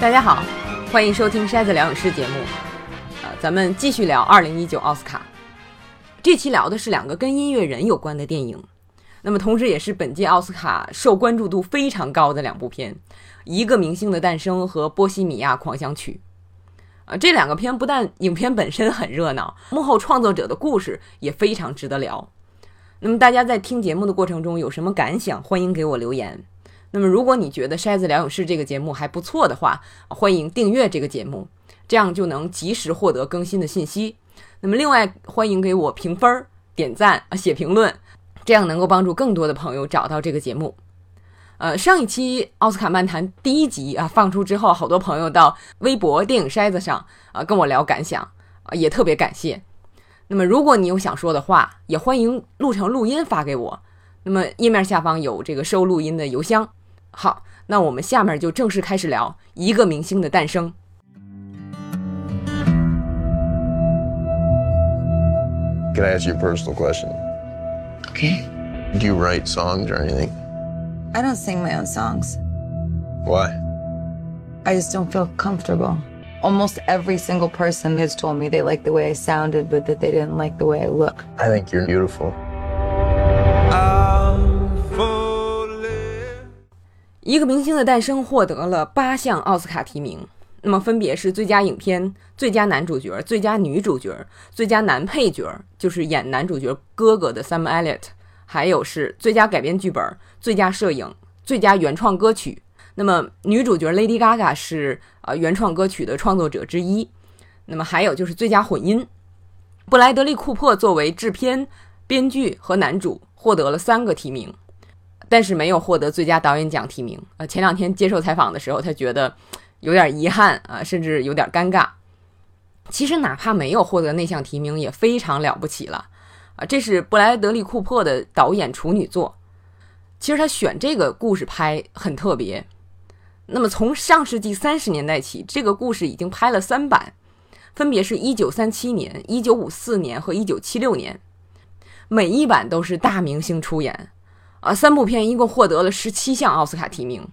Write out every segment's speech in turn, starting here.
大家好，欢迎收听筛子疗影师节目。啊，咱们继续聊二零一九奥斯卡。这期聊的是两个跟音乐人有关的电影，那么同时也是本届奥斯卡受关注度非常高的两部片，《一个明星的诞生》和《波西米亚狂想曲》。啊，这两个片不但影片本身很热闹，幕后创作者的故事也非常值得聊。那么大家在听节目的过程中有什么感想？欢迎给我留言。那么如果你觉得《筛子疗影师》这个节目还不错的话，欢迎订阅这个节目，这样就能及时获得更新的信息。那么另外，欢迎给我评分、点赞、写评论，这样能够帮助更多的朋友找到这个节目。呃，上一期奥斯卡漫谈第一集啊放出之后，好多朋友到微博电影筛子上啊跟我聊感想啊，也特别感谢。那么如果你有想说的话，也欢迎录成录音发给我。那么页面下方有这个收录音的邮箱。好，那我们下面就正式开始聊一个明星的诞生。Can I ask you a personal question? Okay. Do you write songs or anything? I don't sing my own songs. Why? I just don't feel comfortable. Almost every single person has told me they like the way I sounded, but that they didn't like the way I look. I think you're beautiful. 一个明星的诞生获得了八项奥斯卡提名，那么分别是最佳影片、最佳男主角、最佳女主角、最佳男配角，就是演男主角哥哥的 Sam Elliott，还有是最佳改编剧本、最佳摄影、最佳原创歌曲。那么女主角 Lady Gaga 是呃原创歌曲的创作者之一。那么还有就是最佳混音，布莱德利·库珀作为制片、编剧和男主获得了三个提名。但是没有获得最佳导演奖提名。呃，前两天接受采访的时候，他觉得有点遗憾啊，甚至有点尴尬。其实哪怕没有获得那项提名，也非常了不起了啊！这是布莱德利·库珀的导演处女作。其实他选这个故事拍很特别。那么从上世纪三十年代起，这个故事已经拍了三版，分别是一九三七年、一九五四年和一九七六年，每一版都是大明星出演。啊，三部片一共获得了十七项奥斯卡提名。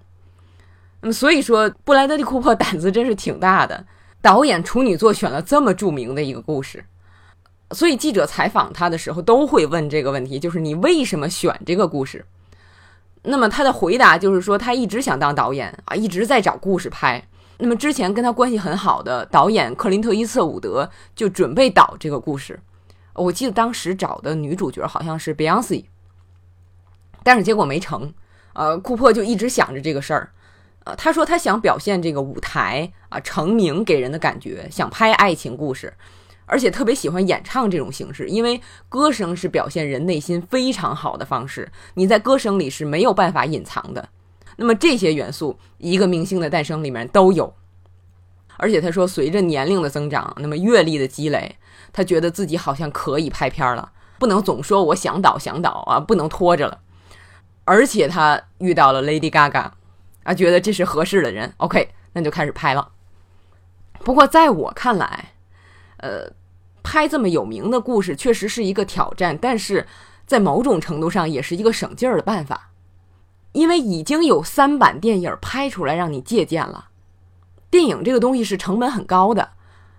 那么，所以说布莱德利·库珀胆子真是挺大的，导演处女作选了这么著名的一个故事。所以记者采访他的时候都会问这个问题，就是你为什么选这个故事？那么他的回答就是说，他一直想当导演啊，一直在找故事拍。那么之前跟他关系很好的导演克林特·伊瑟伍德就准备导这个故事。我记得当时找的女主角好像是 Beyonce。但是结果没成，呃，库珀就一直想着这个事儿，呃，他说他想表现这个舞台啊成名给人的感觉，想拍爱情故事，而且特别喜欢演唱这种形式，因为歌声是表现人内心非常好的方式，你在歌声里是没有办法隐藏的。那么这些元素，一个明星的诞生里面都有，而且他说随着年龄的增长，那么阅历的积累，他觉得自己好像可以拍片了，不能总说我想导想导啊，不能拖着了。而且他遇到了 Lady Gaga，啊，觉得这是合适的人，OK，那就开始拍了。不过在我看来，呃，拍这么有名的故事确实是一个挑战，但是在某种程度上也是一个省劲儿的办法，因为已经有三版电影拍出来让你借鉴了。电影这个东西是成本很高的，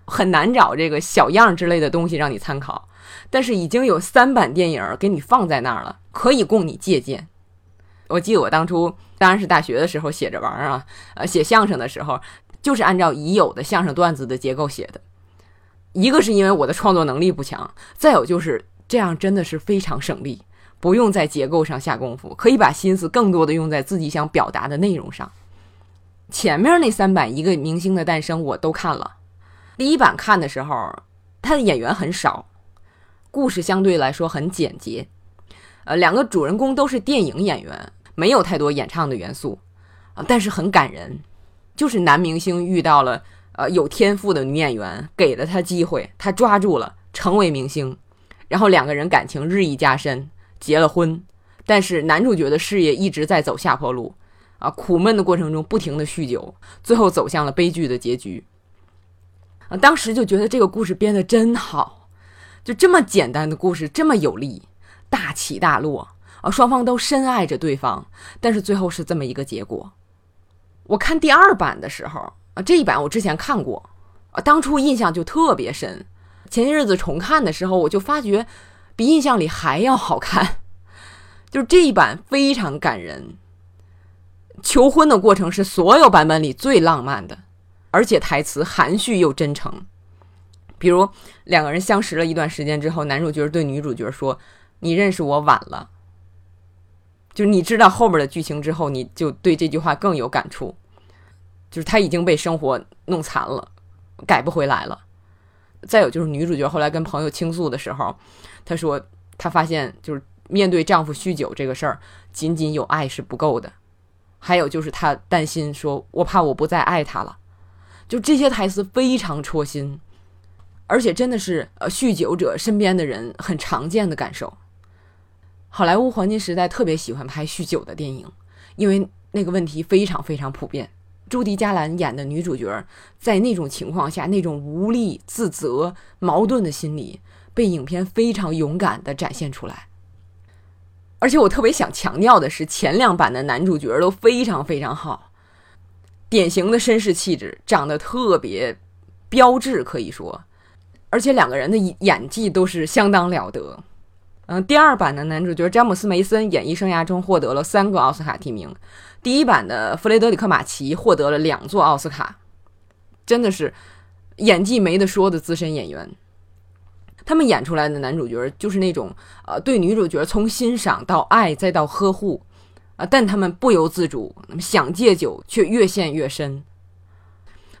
很难找这个小样之类的东西让你参考，但是已经有三版电影给你放在那儿了，可以供你借鉴。我记得我当初当然是大学的时候写着玩啊，呃，写相声的时候就是按照已有的相声段子的结构写的。一个是因为我的创作能力不强，再有就是这样真的是非常省力，不用在结构上下功夫，可以把心思更多的用在自己想表达的内容上。前面那三版《一个明星的诞生》我都看了，第一版看的时候，他的演员很少，故事相对来说很简洁，呃，两个主人公都是电影演员。没有太多演唱的元素，啊，但是很感人，就是男明星遇到了呃有天赋的女演员，给了他机会，他抓住了，成为明星，然后两个人感情日益加深，结了婚，但是男主角的事业一直在走下坡路，啊，苦闷的过程中不停的酗酒，最后走向了悲剧的结局，啊，当时就觉得这个故事编的真好，就这么简单的故事这么有力，大起大落。啊，双方都深爱着对方，但是最后是这么一个结果。我看第二版的时候，啊，这一版我之前看过，啊，当初印象就特别深。前些日子重看的时候，我就发觉比印象里还要好看，就是这一版非常感人。求婚的过程是所有版本里最浪漫的，而且台词含蓄又真诚。比如两个人相识了一段时间之后，男主角对女主角说：“你认识我晚了。”就是你知道后边的剧情之后，你就对这句话更有感触。就是他已经被生活弄残了，改不回来了。再有就是女主角后来跟朋友倾诉的时候，她说她发现就是面对丈夫酗酒这个事儿，仅仅有爱是不够的。还有就是她担心说，我怕我不再爱他了。就这些台词非常戳心，而且真的是呃酗酒者身边的人很常见的感受。好莱坞黄金时代特别喜欢拍酗酒的电影，因为那个问题非常非常普遍。朱迪·加兰演的女主角，在那种情况下，那种无力、自责、矛盾的心理，被影片非常勇敢地展现出来。而且我特别想强调的是，前两版的男主角都非常非常好，典型的绅士气质，长得特别标致，可以说，而且两个人的演技都是相当了得。嗯，第二版的男主角詹姆斯·梅森演艺生涯中获得了三个奥斯卡提名。第一版的弗雷德里克·马奇获得了两座奥斯卡，真的是演技没得说的资深演员。他们演出来的男主角就是那种呃，对女主角从欣赏到爱再到呵护啊，但他们不由自主想戒酒，却越陷越深。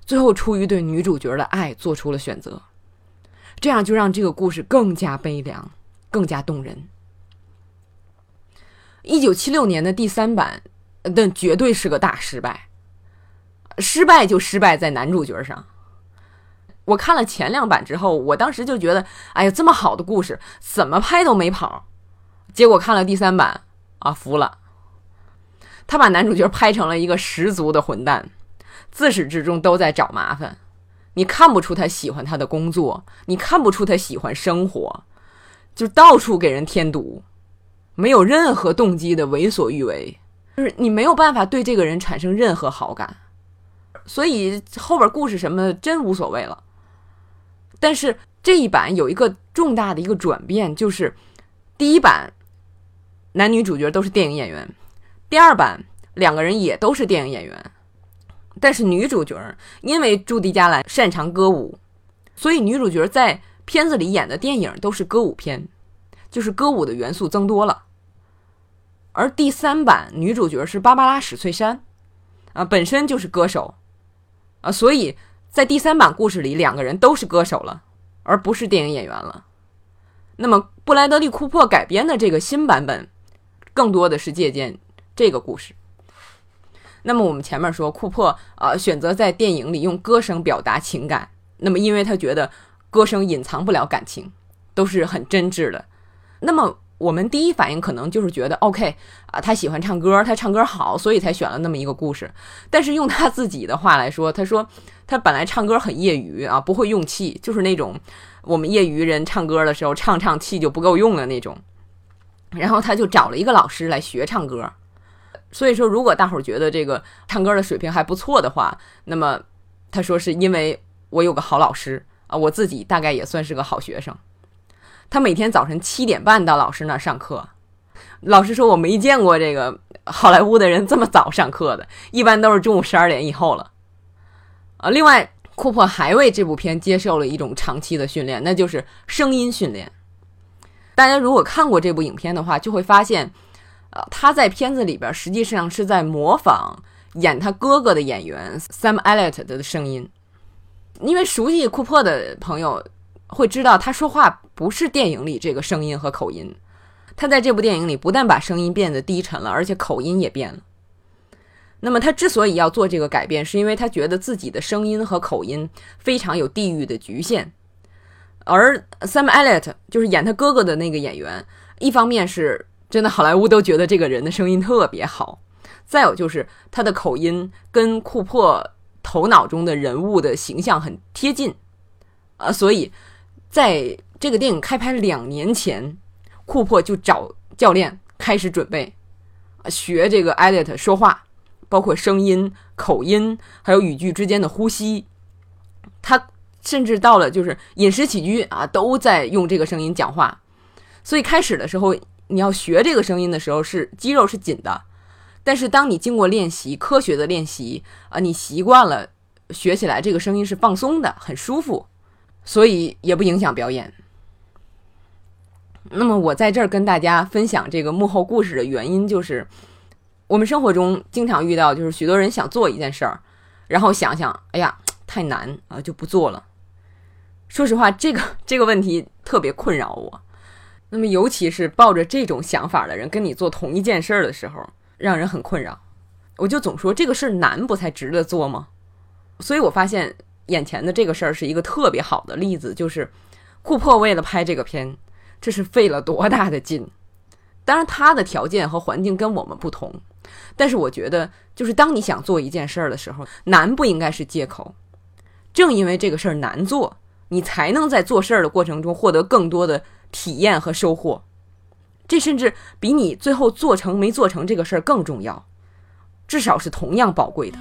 最后出于对女主角的爱做出了选择，这样就让这个故事更加悲凉。更加动人。一九七六年的第三版，那绝对是个大失败。失败就失败在男主角上。我看了前两版之后，我当时就觉得，哎呀，这么好的故事，怎么拍都没跑。结果看了第三版，啊，服了。他把男主角拍成了一个十足的混蛋，自始至终都在找麻烦。你看不出他喜欢他的工作，你看不出他喜欢生活。就到处给人添堵，没有任何动机的为所欲为，就是你没有办法对这个人产生任何好感，所以后边故事什么真无所谓了。但是这一版有一个重大的一个转变，就是第一版男女主角都是电影演员，第二版两个人也都是电影演员，但是女主角因为朱迪·加兰擅长歌舞，所以女主角在。片子里演的电影都是歌舞片，就是歌舞的元素增多了。而第三版女主角是芭芭拉史翠珊，啊，本身就是歌手，啊，所以在第三版故事里，两个人都是歌手了，而不是电影演员了。那么布莱德利·库珀改编的这个新版本，更多的是借鉴这个故事。那么我们前面说，库珀啊选择在电影里用歌声表达情感，那么因为他觉得。歌声隐藏不了感情，都是很真挚的。那么我们第一反应可能就是觉得，OK 啊，他喜欢唱歌，他唱歌好，所以才选了那么一个故事。但是用他自己的话来说，他说他本来唱歌很业余啊，不会用气，就是那种我们业余人唱歌的时候唱唱气就不够用的那种。然后他就找了一个老师来学唱歌。所以说，如果大伙儿觉得这个唱歌的水平还不错的话，那么他说是因为我有个好老师。啊，我自己大概也算是个好学生。他每天早晨七点半到老师那儿上课，老师说我没见过这个好莱坞的人这么早上课的，一般都是中午十二点以后了。啊，另外，库珀还为这部片接受了一种长期的训练，那就是声音训练。大家如果看过这部影片的话，就会发现，呃，他在片子里边实际上是在模仿演他哥哥的演员 Sam Elliott 的声音。因为熟悉库珀的朋友会知道，他说话不是电影里这个声音和口音。他在这部电影里不但把声音变得低沉了，而且口音也变了。那么他之所以要做这个改变，是因为他觉得自己的声音和口音非常有地域的局限。而 Sam Elliott 就是演他哥哥的那个演员，一方面是真的好莱坞都觉得这个人的声音特别好，再有就是他的口音跟库珀。头脑中的人物的形象很贴近，啊，所以在这个电影开拍两年前，库珀就找教练开始准备，学这个艾 t 特说话，包括声音、口音，还有语句之间的呼吸。他甚至到了就是饮食起居啊，都在用这个声音讲话。所以开始的时候，你要学这个声音的时候，是肌肉是紧的。但是当你经过练习，科学的练习啊，你习惯了，学起来这个声音是放松的，很舒服，所以也不影响表演。那么我在这儿跟大家分享这个幕后故事的原因，就是我们生活中经常遇到，就是许多人想做一件事儿，然后想想，哎呀，太难啊，就不做了。说实话，这个这个问题特别困扰我。那么尤其是抱着这种想法的人跟你做同一件事儿的时候，让人很困扰。我就总说这个事儿难，不才值得做吗？所以我发现眼前的这个事儿是一个特别好的例子，就是库珀为了拍这个片。这是费了多大的劲！当然，他的条件和环境跟我们不同，但是我觉得，就是当你想做一件事儿的时候，难不应该是借口。正因为这个事儿难做，你才能在做事儿的过程中获得更多的体验和收获。这甚至比你最后做成没做成这个事儿更重要，至少是同样宝贵的。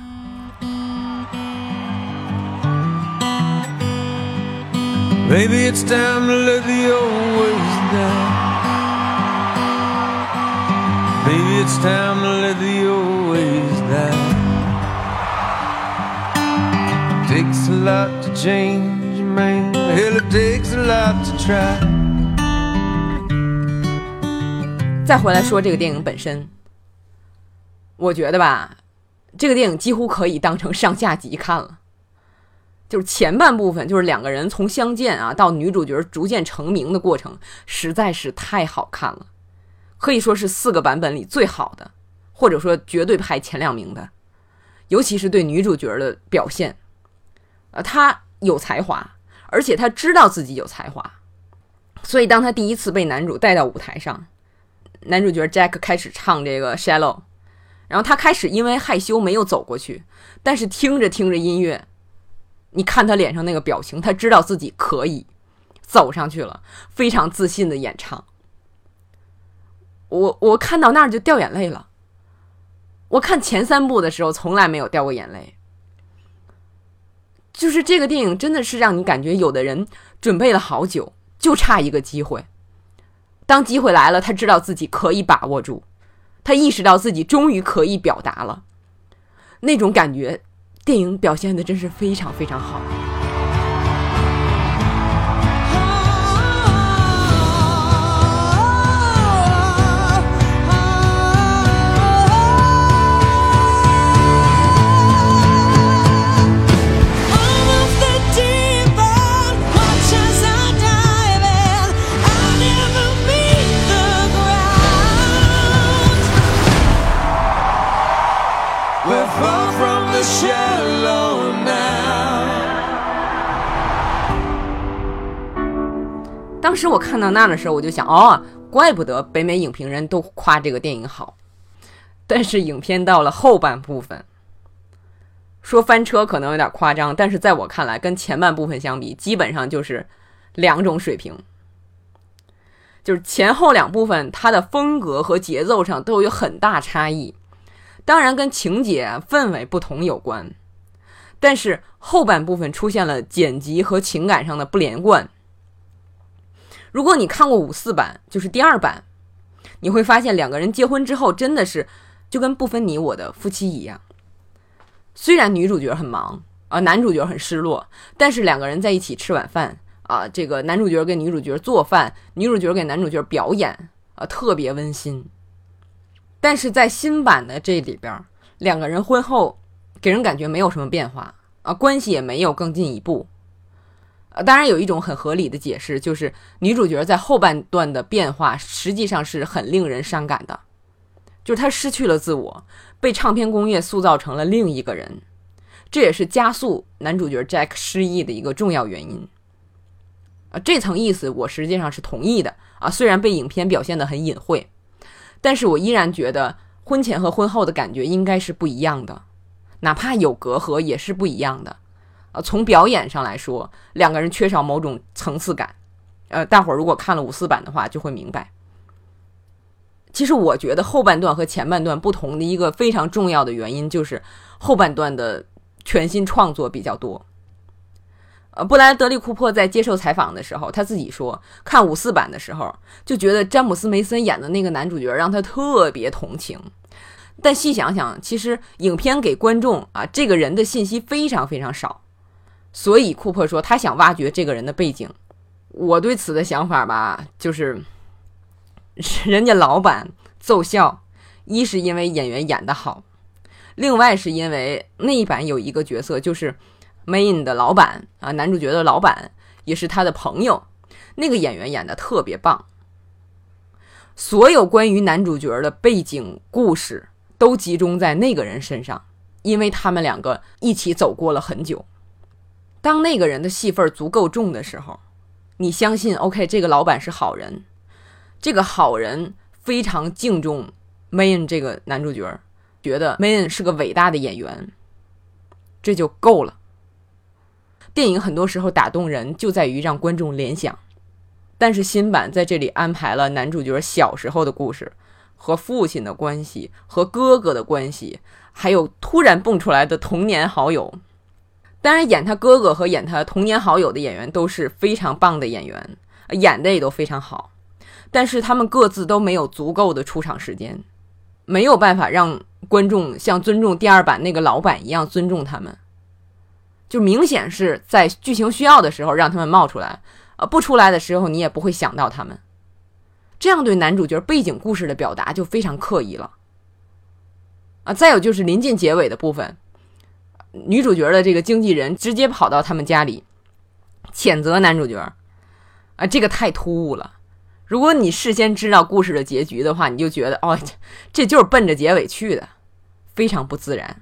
Maybe it's time to let the old ways die. Maybe it's time to let the old ways die. Takes a lot to change, man. Hell, it takes a lot to try. 再回来说这个电影本身，我觉得吧，这个电影几乎可以当成上下集看了。就是前半部分，就是两个人从相见啊到女主角逐渐成名的过程，实在是太好看了，可以说是四个版本里最好的，或者说绝对排前两名的。尤其是对女主角的表现，呃，她有才华，而且她知道自己有才华，所以当她第一次被男主带到舞台上，男主角 Jack 开始唱这个 Shallow，然后他开始因为害羞没有走过去，但是听着听着音乐。你看他脸上那个表情，他知道自己可以走上去了，非常自信的演唱。我我看到那儿就掉眼泪了。我看前三部的时候从来没有掉过眼泪，就是这个电影真的是让你感觉有的人准备了好久，就差一个机会。当机会来了，他知道自己可以把握住，他意识到自己终于可以表达了，那种感觉。电影表现的真是非常非常好。当时我看到那的时候，我就想，哦，怪不得北美影评人都夸这个电影好。但是影片到了后半部分，说翻车可能有点夸张，但是在我看来，跟前半部分相比，基本上就是两种水平。就是前后两部分，它的风格和节奏上都有很大差异，当然跟情节氛围不同有关。但是后半部分出现了剪辑和情感上的不连贯。如果你看过五四版，就是第二版，你会发现两个人结婚之后真的是就跟不分你我的夫妻一样。虽然女主角很忙啊，男主角很失落，但是两个人在一起吃晚饭啊，这个男主角给女主角做饭，女主角给男主角表演啊，特别温馨。但是在新版的这里边，两个人婚后给人感觉没有什么变化啊，关系也没有更进一步。呃当然有一种很合理的解释，就是女主角在后半段的变化实际上是很令人伤感的，就是她失去了自我，被唱片工业塑造成了另一个人，这也是加速男主角 Jack 失忆的一个重要原因。啊，这层意思我实际上是同意的啊，虽然被影片表现得很隐晦，但是我依然觉得婚前和婚后的感觉应该是不一样的，哪怕有隔阂也是不一样的。呃，从表演上来说，两个人缺少某种层次感。呃，大伙儿如果看了五四版的话，就会明白。其实我觉得后半段和前半段不同的一个非常重要的原因，就是后半段的全新创作比较多。呃，布莱德利·库珀在接受采访的时候，他自己说，看五四版的时候就觉得詹姆斯·梅森演的那个男主角让他特别同情。但细想想，其实影片给观众啊这个人的信息非常非常少，所以库珀说他想挖掘这个人的背景。我对此的想法吧，就是 人家老板奏效，一是因为演员演得好，另外是因为那一版有一个角色就是。Main 的老板啊，男主角的老板也是他的朋友，那个演员演的特别棒。所有关于男主角的背景故事都集中在那个人身上，因为他们两个一起走过了很久。当那个人的戏份足够重的时候，你相信 OK，这个老板是好人，这个好人非常敬重 Main 这个男主角，觉得 Main 是个伟大的演员，这就够了。电影很多时候打动人，就在于让观众联想。但是新版在这里安排了男主角小时候的故事，和父亲的关系，和哥哥的关系，还有突然蹦出来的童年好友。当然，演他哥哥和演他童年好友的演员都是非常棒的演员，演的也都非常好。但是他们各自都没有足够的出场时间，没有办法让观众像尊重第二版那个老板一样尊重他们。就明显是在剧情需要的时候让他们冒出来，呃，不出来的时候你也不会想到他们。这样对男主角背景故事的表达就非常刻意了。啊，再有就是临近结尾的部分，女主角的这个经纪人直接跑到他们家里，谴责男主角，啊，这个太突兀了。如果你事先知道故事的结局的话，你就觉得哦，这就是奔着结尾去的，非常不自然。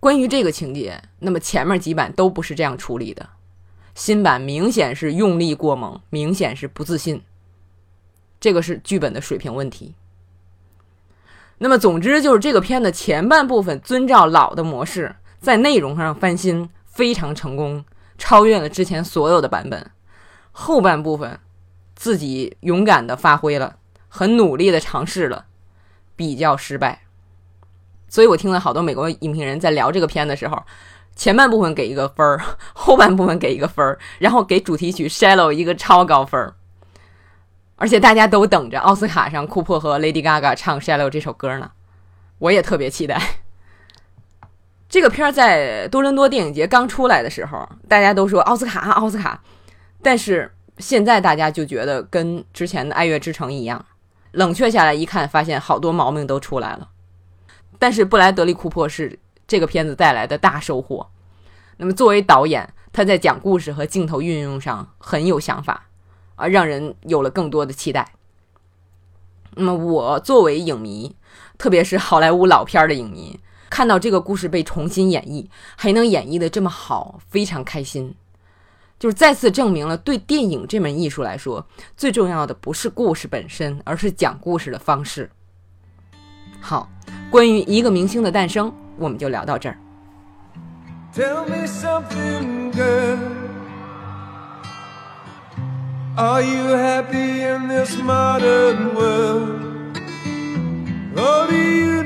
关于这个情节，那么前面几版都不是这样处理的，新版明显是用力过猛，明显是不自信，这个是剧本的水平问题。那么总之就是这个片的前半部分遵照老的模式，在内容上翻新非常成功，超越了之前所有的版本。后半部分自己勇敢的发挥了，很努力的尝试了，比较失败。所以我听了好多美国影评人在聊这个片的时候，前半部分给一个分儿，后半部分给一个分儿，然后给主题曲《Shallow》一个超高分儿，而且大家都等着奥斯卡上库珀和 Lady Gaga 唱《Shallow》这首歌呢，我也特别期待。这个片儿在多伦多电影节刚出来的时候，大家都说奥斯卡奥斯卡，但是现在大家就觉得跟之前的《爱乐之城》一样，冷却下来一看，发现好多毛病都出来了。但是布莱德利·库珀是这个片子带来的大收获。那么作为导演，他在讲故事和镜头运用上很有想法，啊，让人有了更多的期待。那么我作为影迷，特别是好莱坞老片儿的影迷，看到这个故事被重新演绎，还能演绎的这么好，非常开心。就是再次证明了，对电影这门艺术来说，最重要的不是故事本身，而是讲故事的方式。好。关于一个明星的诞生，我们就聊到这儿。Tell me something, girl. Are you happy in this modern world? Or do you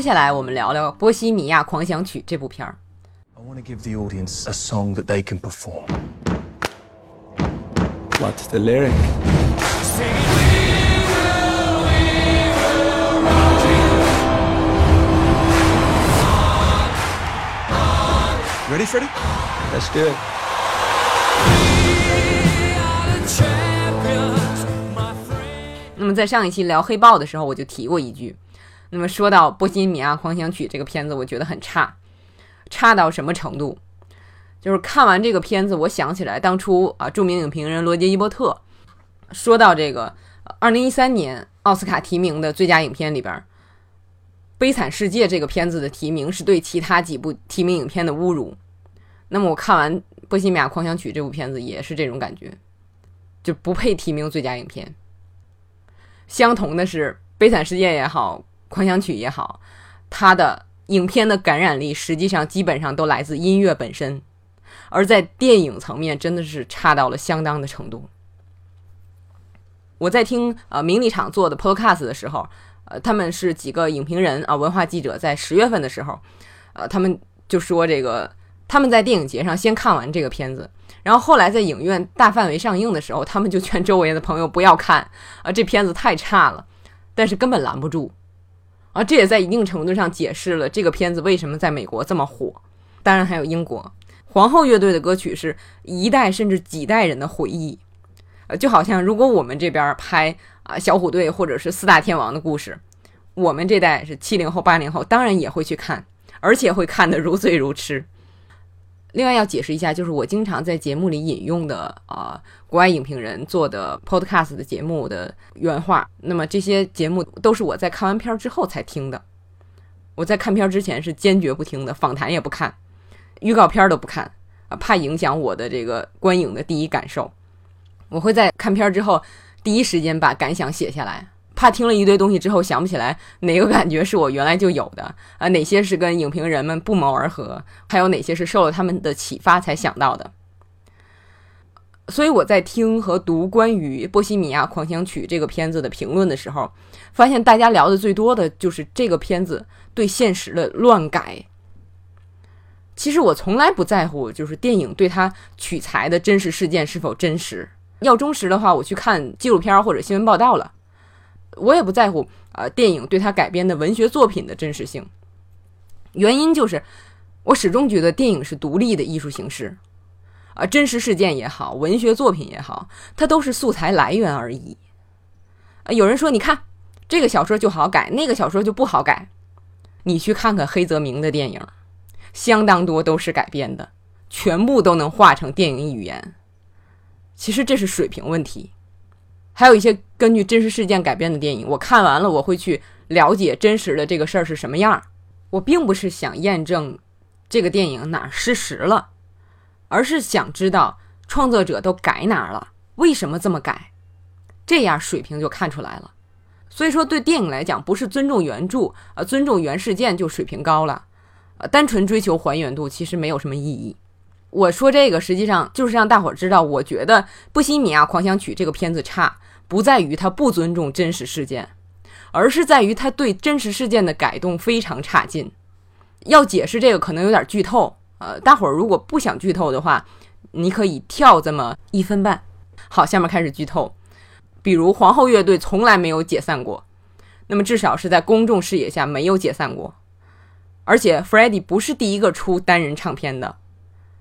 I want to give the audience a song that they can perform. What's the lyric? Ready, Freddie? Let's do it. 那么在上一期聊黑豹的时候，我就提过一句。那么说到《波西米亚狂想曲》这个片子，我觉得很差，差到什么程度？就是看完这个片子，我想起来当初啊，著名影评人罗杰·伊伯特说到这个二零一三年奥斯卡提名的最佳影片里边，《悲惨世界》这个片子的提名是对其他几部提名影片的侮辱。那么我看完《波西米亚狂想曲》这部片子也是这种感觉，就不配提名最佳影片。相同的是，《悲惨世界》也好，《狂想曲》也好，它的影片的感染力实际上基本上都来自音乐本身。而在电影层面，真的是差到了相当的程度。我在听呃名利场做的 Podcast 的时候，呃，他们是几个影评人啊，文化记者，在十月份的时候，呃，他们就说这个他们在电影节上先看完这个片子，然后后来在影院大范围上映的时候，他们就劝周围的朋友不要看啊，这片子太差了，但是根本拦不住啊，这也在一定程度上解释了这个片子为什么在美国这么火，当然还有英国。皇后乐队的歌曲是一代甚至几代人的回忆，呃，就好像如果我们这边拍啊小虎队或者是四大天王的故事，我们这代是七零后八零后，当然也会去看，而且会看得如醉如痴。另外要解释一下，就是我经常在节目里引用的啊国外影评人做的 podcast 的节目的原话，那么这些节目都是我在看完片之后才听的，我在看片之前是坚决不听的，访谈也不看。预告片都不看啊，怕影响我的这个观影的第一感受。我会在看片之后第一时间把感想写下来，怕听了一堆东西之后想不起来哪个感觉是我原来就有的啊，哪些是跟影评人们不谋而合，还有哪些是受了他们的启发才想到的。所以我在听和读关于《波西米亚狂想曲》这个片子的评论的时候，发现大家聊的最多的就是这个片子对现实的乱改。其实我从来不在乎，就是电影对它取材的真实事件是否真实。要忠实的话，我去看纪录片或者新闻报道了。我也不在乎啊，电影对它改编的文学作品的真实性。原因就是，我始终觉得电影是独立的艺术形式，啊，真实事件也好，文学作品也好，它都是素材来源而已。啊，有人说，你看这个小说就好改，那个小说就不好改。你去看看黑泽明的电影。相当多都是改编的，全部都能画成电影语言。其实这是水平问题。还有一些根据真实事件改编的电影，我看完了，我会去了解真实的这个事儿是什么样。我并不是想验证这个电影哪失实了，而是想知道创作者都改哪儿了，为什么这么改，这样水平就看出来了。所以说，对电影来讲，不是尊重原著，呃，尊重原事件就水平高了。呃，单纯追求还原度其实没有什么意义。我说这个实际上就是让大伙知道，我觉得《波西米亚狂想曲》这个片子差，不在于他不尊重真实事件，而是在于他对真实事件的改动非常差劲。要解释这个可能有点剧透，呃，大伙儿如果不想剧透的话，你可以跳这么一分半。好，下面开始剧透。比如皇后乐队从来没有解散过，那么至少是在公众视野下没有解散过。而且 Freddie 不是第一个出单人唱片的，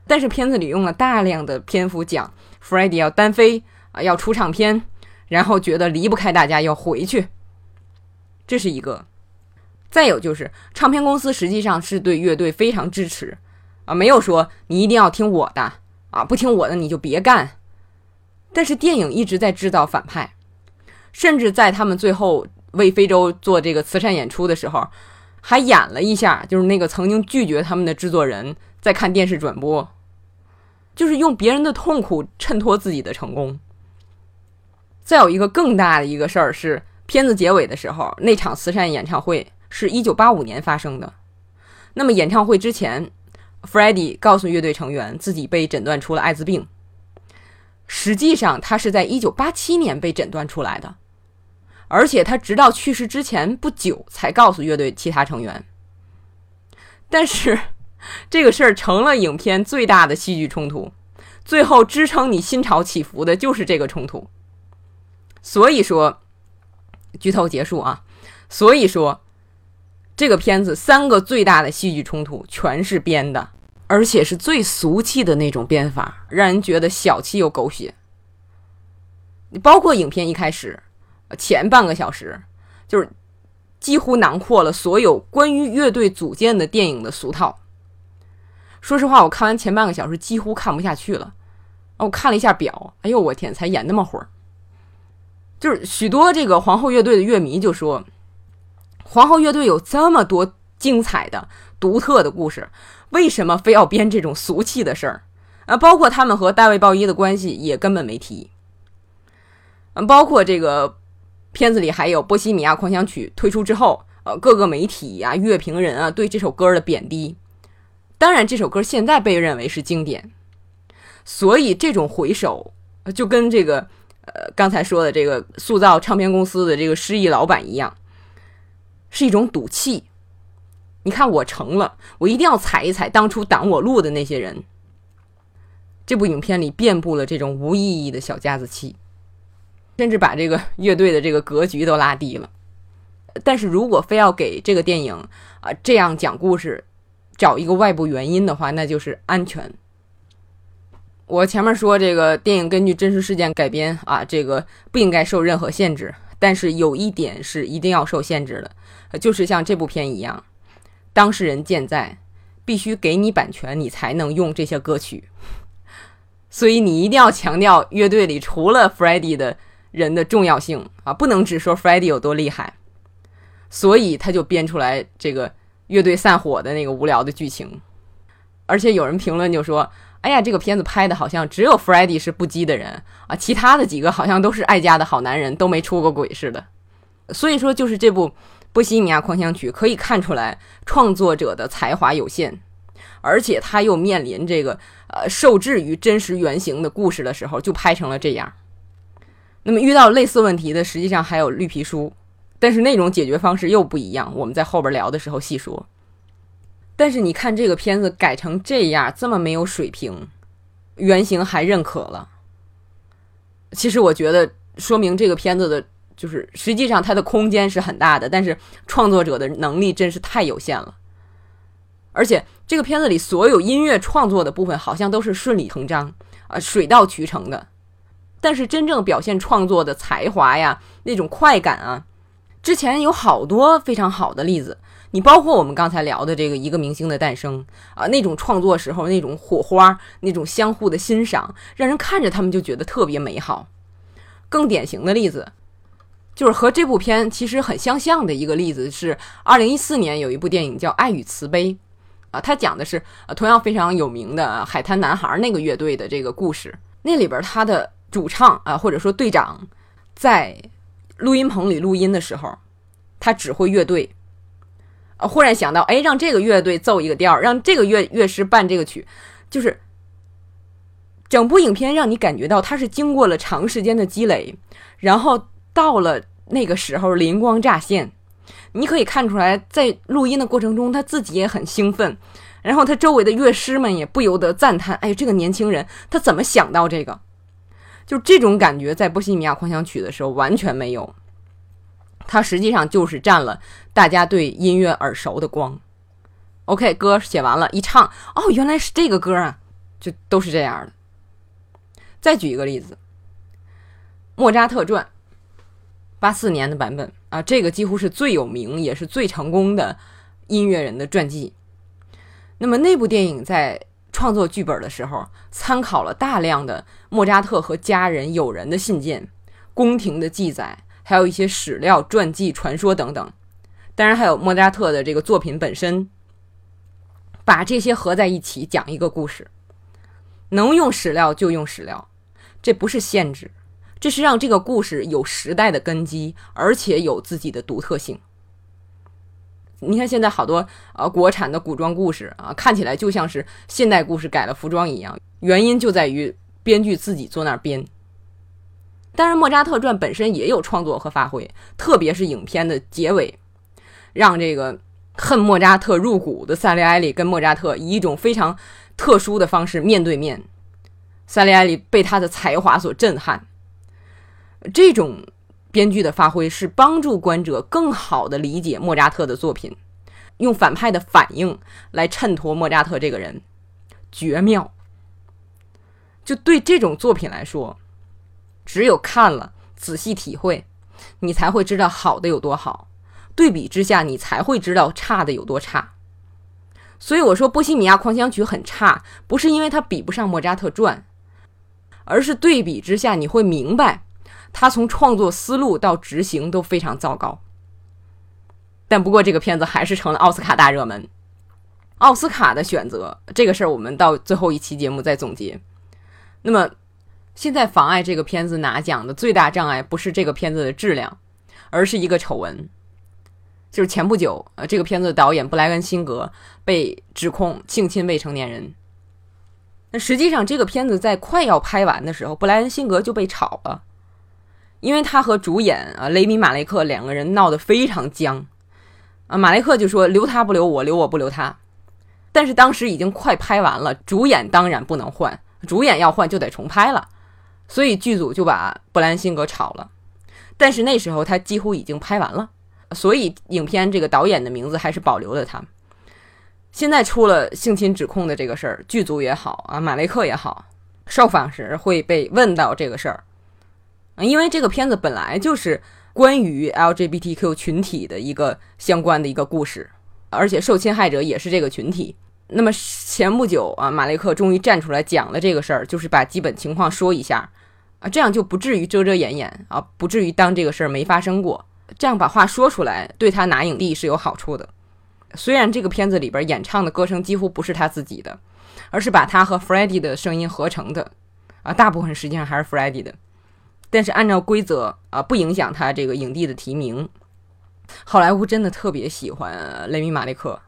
但是片子里用了大量的篇幅讲 Freddie 要单飞啊，要出唱片，然后觉得离不开大家要回去，这是一个。再有就是唱片公司实际上是对乐队非常支持啊，没有说你一定要听我的啊，不听我的你就别干。但是电影一直在制造反派，甚至在他们最后为非洲做这个慈善演出的时候。还演了一下，就是那个曾经拒绝他们的制作人在看电视转播，就是用别人的痛苦衬托自己的成功。再有一个更大的一个事儿是，片子结尾的时候，那场慈善演唱会是一九八五年发生的。那么演唱会之前，Freddie 告诉乐队成员自己被诊断出了艾滋病，实际上他是在一九八七年被诊断出来的。而且他直到去世之前不久才告诉乐队其他成员。但是，这个事儿成了影片最大的戏剧冲突，最后支撑你心潮起伏的就是这个冲突。所以说，剧透结束啊！所以说，这个片子三个最大的戏剧冲突全是编的，而且是最俗气的那种编法，让人觉得小气又狗血。包括影片一开始。前半个小时，就是几乎囊括了所有关于乐队组建的电影的俗套。说实话，我看完前半个小时几乎看不下去了。我看了一下表，哎呦我天，才演那么会儿。就是许多这个皇后乐队的乐迷就说，皇后乐队有这么多精彩的、独特的故事，为什么非要编这种俗气的事儿？啊，包括他们和大卫鲍伊的关系也根本没提。嗯，包括这个片子里还有《波西米亚狂想曲》推出之后，呃，各个媒体啊、乐评人啊对这首歌的贬低。当然，这首歌现在被认为是经典，所以这种回首就跟这个。呃，刚才说的这个塑造唱片公司的这个失意老板一样，是一种赌气。你看我成了，我一定要踩一踩当初挡我路的那些人。这部影片里遍布了这种无意义的小家子气，甚至把这个乐队的这个格局都拉低了。但是如果非要给这个电影啊这样讲故事，找一个外部原因的话，那就是安全。我前面说这个电影根据真实事件改编啊，这个不应该受任何限制。但是有一点是一定要受限制的，就是像这部片一样，当事人健在，必须给你版权，你才能用这些歌曲。所以你一定要强调乐队里除了 Freddie 的人的重要性啊，不能只说 Freddie 有多厉害。所以他就编出来这个乐队散伙的那个无聊的剧情，而且有人评论就说。哎呀，这个片子拍的好像只有 Freddie 是不羁的人啊，其他的几个好像都是爱家的好男人，都没出过轨似的。所以说，就是这部《波西米亚狂想曲》可以看出来创作者的才华有限，而且他又面临这个呃受制于真实原型的故事的时候，就拍成了这样。那么遇到类似问题的，实际上还有绿皮书，但是那种解决方式又不一样，我们在后边聊的时候细说。但是你看这个片子改成这样，这么没有水平，原型还认可了。其实我觉得说明这个片子的，就是实际上它的空间是很大的，但是创作者的能力真是太有限了。而且这个片子里所有音乐创作的部分好像都是顺理成章啊，水到渠成的。但是真正表现创作的才华呀，那种快感啊，之前有好多非常好的例子。你包括我们刚才聊的这个一个明星的诞生啊，那种创作时候那种火花，那种相互的欣赏，让人看着他们就觉得特别美好。更典型的例子，就是和这部片其实很相像的一个例子是，二零一四年有一部电影叫《爱与慈悲》，啊，它讲的是呃同样非常有名的海滩男孩那个乐队的这个故事。那里边他的主唱啊，或者说队长，在录音棚里录音的时候，他指挥乐队。啊！忽然想到，哎，让这个乐队奏一个调，让这个乐乐师伴这个曲，就是整部影片让你感觉到他是经过了长时间的积累，然后到了那个时候灵光乍现。你可以看出来，在录音的过程中，他自己也很兴奋，然后他周围的乐师们也不由得赞叹：“哎，这个年轻人他怎么想到这个？”就这种感觉，在《波西米亚狂想曲》的时候完全没有。它实际上就是占了大家对音乐耳熟的光。OK，歌写完了，一唱，哦，原来是这个歌啊，就都是这样的。再举一个例子，《莫扎特传》，八四年的版本啊，这个几乎是最有名也是最成功的音乐人的传记。那么那部电影在创作剧本的时候，参考了大量的莫扎特和家人、友人的信件、宫廷的记载。还有一些史料、传记、传说等等，当然还有莫扎特的这个作品本身，把这些合在一起讲一个故事。能用史料就用史料，这不是限制，这是让这个故事有时代的根基，而且有自己的独特性。你看现在好多呃国产的古装故事啊，看起来就像是现代故事改了服装一样，原因就在于编剧自己坐那儿编。当然，《莫扎特传》本身也有创作和发挥，特别是影片的结尾，让这个恨莫扎特入骨的萨利埃里跟莫扎特以一种非常特殊的方式面对面。萨利埃里被他的才华所震撼，这种编剧的发挥是帮助观者更好的理解莫扎特的作品，用反派的反应来衬托莫扎特这个人，绝妙。就对这种作品来说。只有看了，仔细体会，你才会知道好的有多好。对比之下，你才会知道差的有多差。所以我说《波西米亚狂想曲》很差，不是因为它比不上莫扎特传，而是对比之下你会明白，他从创作思路到执行都非常糟糕。但不过这个片子还是成了奥斯卡大热门。奥斯卡的选择这个事儿，我们到最后一期节目再总结。那么，现在妨碍这个片子拿奖的最大障碍不是这个片子的质量，而是一个丑闻，就是前不久，呃，这个片子的导演布莱恩·辛格被指控性侵未成年人。那实际上，这个片子在快要拍完的时候，布莱恩·辛格就被炒了，因为他和主演啊雷米·马雷克两个人闹得非常僵。啊，马雷克就说留他不留我，留我不留他。但是当时已经快拍完了，主演当然不能换，主演要换就得重拍了，所以剧组就把布兰辛格炒了。但是那时候他几乎已经拍完了，所以影片这个导演的名字还是保留了他。现在出了性侵指控的这个事儿，剧组也好啊，马雷克也好，受访时会被问到这个事儿，因为这个片子本来就是。关于 LGBTQ 群体的一个相关的一个故事，而且受侵害者也是这个群体。那么前不久啊，马雷克终于站出来讲了这个事儿，就是把基本情况说一下啊，这样就不至于遮遮掩掩啊，不至于当这个事儿没发生过。这样把话说出来，对他拿影帝是有好处的。虽然这个片子里边演唱的歌声几乎不是他自己的，而是把他和 Freddie 的声音合成的啊，大部分实际上还是 Freddie 的。但是按照规则啊，不影响他这个影帝的提名。好莱坞真的特别喜欢雷米·马利克，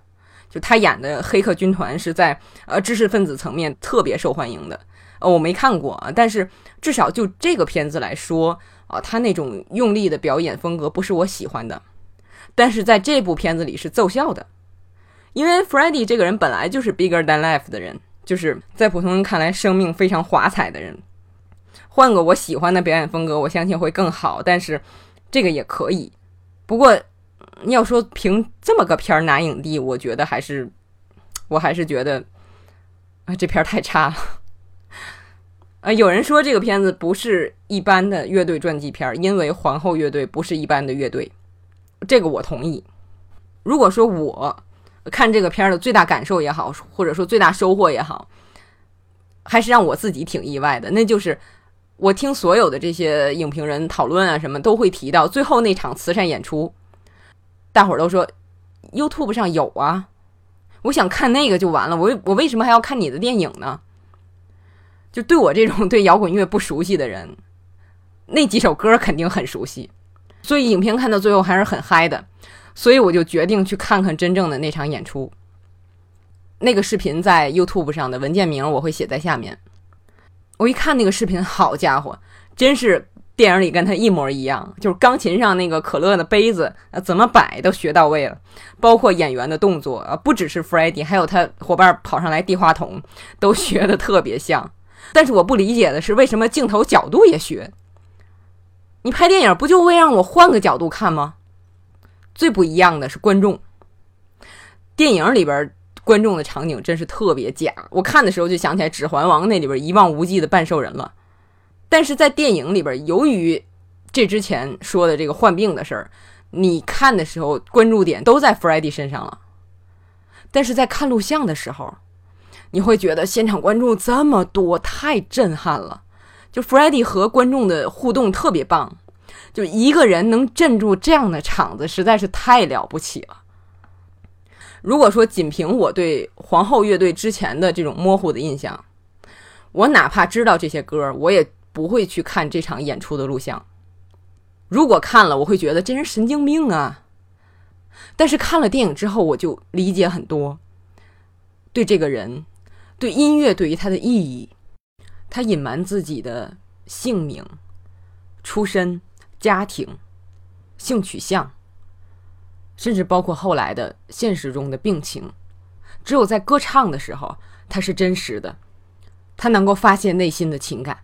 就他演的《黑客军团》是在呃知识分子层面特别受欢迎的。呃，我没看过，但是至少就这个片子来说啊，他那种用力的表演风格不是我喜欢的。但是在这部片子里是奏效的，因为 Freddie 这个人本来就是 bigger than life 的人，就是在普通人看来生命非常华彩的人。换个我喜欢的表演风格，我相信会更好。但是，这个也可以。不过，要说凭这么个片儿拿影帝，我觉得还是，我还是觉得啊，这片儿太差了。啊，有人说这个片子不是一般的乐队传记片，因为皇后乐队不是一般的乐队。这个我同意。如果说我看这个片儿的最大感受也好，或者说最大收获也好，还是让我自己挺意外的，那就是。我听所有的这些影评人讨论啊，什么都会提到最后那场慈善演出，大伙儿都说 YouTube 上有啊，我想看那个就完了，我我为什么还要看你的电影呢？就对我这种对摇滚乐不熟悉的人，那几首歌肯定很熟悉，所以影片看到最后还是很嗨的，所以我就决定去看看真正的那场演出。那个视频在 YouTube 上的文件名我会写在下面。我一看那个视频，好家伙，真是电影里跟他一模一样，就是钢琴上那个可乐的杯子啊，怎么摆都学到位了，包括演员的动作啊，不只是 Freddie，还有他伙伴跑上来递话筒，都学的特别像。但是我不理解的是，为什么镜头角度也学？你拍电影不就为让我换个角度看吗？最不一样的是观众，电影里边。观众的场景真是特别假，我看的时候就想起来《指环王》那里边一望无际的半兽人了。但是在电影里边，由于这之前说的这个患病的事儿，你看的时候关注点都在 f r e d d y 身上了。但是在看录像的时候，你会觉得现场观众这么多，太震撼了。就 Freddie 和观众的互动特别棒，就一个人能镇住这样的场子，实在是太了不起了。如果说仅凭我对皇后乐队之前的这种模糊的印象，我哪怕知道这些歌，我也不会去看这场演出的录像。如果看了，我会觉得这人神经病啊。但是看了电影之后，我就理解很多，对这个人，对音乐对于他的意义，他隐瞒自己的姓名、出身、家庭、性取向。甚至包括后来的现实中的病情，只有在歌唱的时候，他是真实的，他能够发泄内心的情感，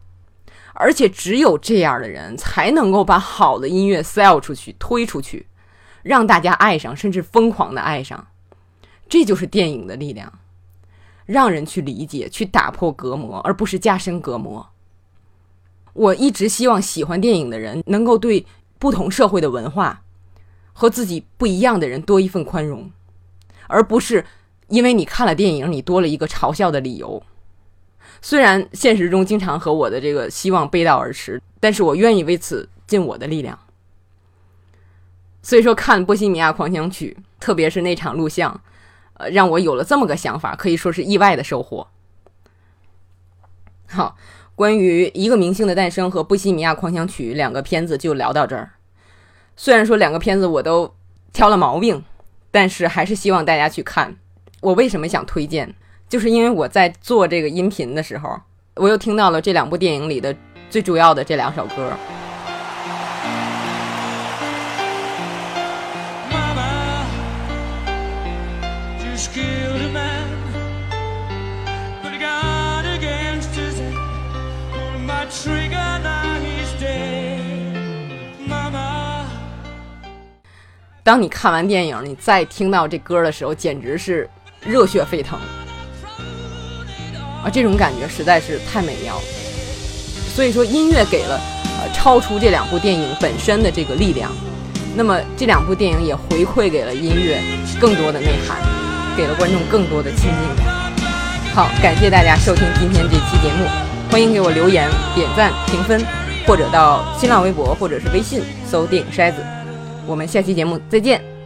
而且只有这样的人才能够把好的音乐 sell 出去、推出去，让大家爱上，甚至疯狂的爱上。这就是电影的力量，让人去理解、去打破隔膜，而不是加深隔膜。我一直希望喜欢电影的人能够对不同社会的文化。和自己不一样的人多一份宽容，而不是因为你看了电影，你多了一个嘲笑的理由。虽然现实中经常和我的这个希望背道而驰，但是我愿意为此尽我的力量。所以说，看《波西米亚狂想曲》，特别是那场录像，呃，让我有了这么个想法，可以说是意外的收获。好，关于《一个明星的诞生》和《波西米亚狂想曲》两个片子就聊到这儿。虽然说两个片子我都挑了毛病，但是还是希望大家去看。我为什么想推荐？就是因为我在做这个音频的时候，我又听到了这两部电影里的最主要的这两首歌。Just killed a man, but he got against his head. On my trigger, now he's dead. Mama. 当你看完电影，你再听到这歌的时候，简直是热血沸腾啊！这种感觉实在是太美妙了。所以说，音乐给了呃超出这两部电影本身的这个力量，那么这两部电影也回馈给了音乐更多的内涵，给了观众更多的亲近感。好，感谢大家收听今天这期节目，欢迎给我留言、点赞、评分，或者到新浪微博或者是微信搜“电影筛子”。我们下期节目再见。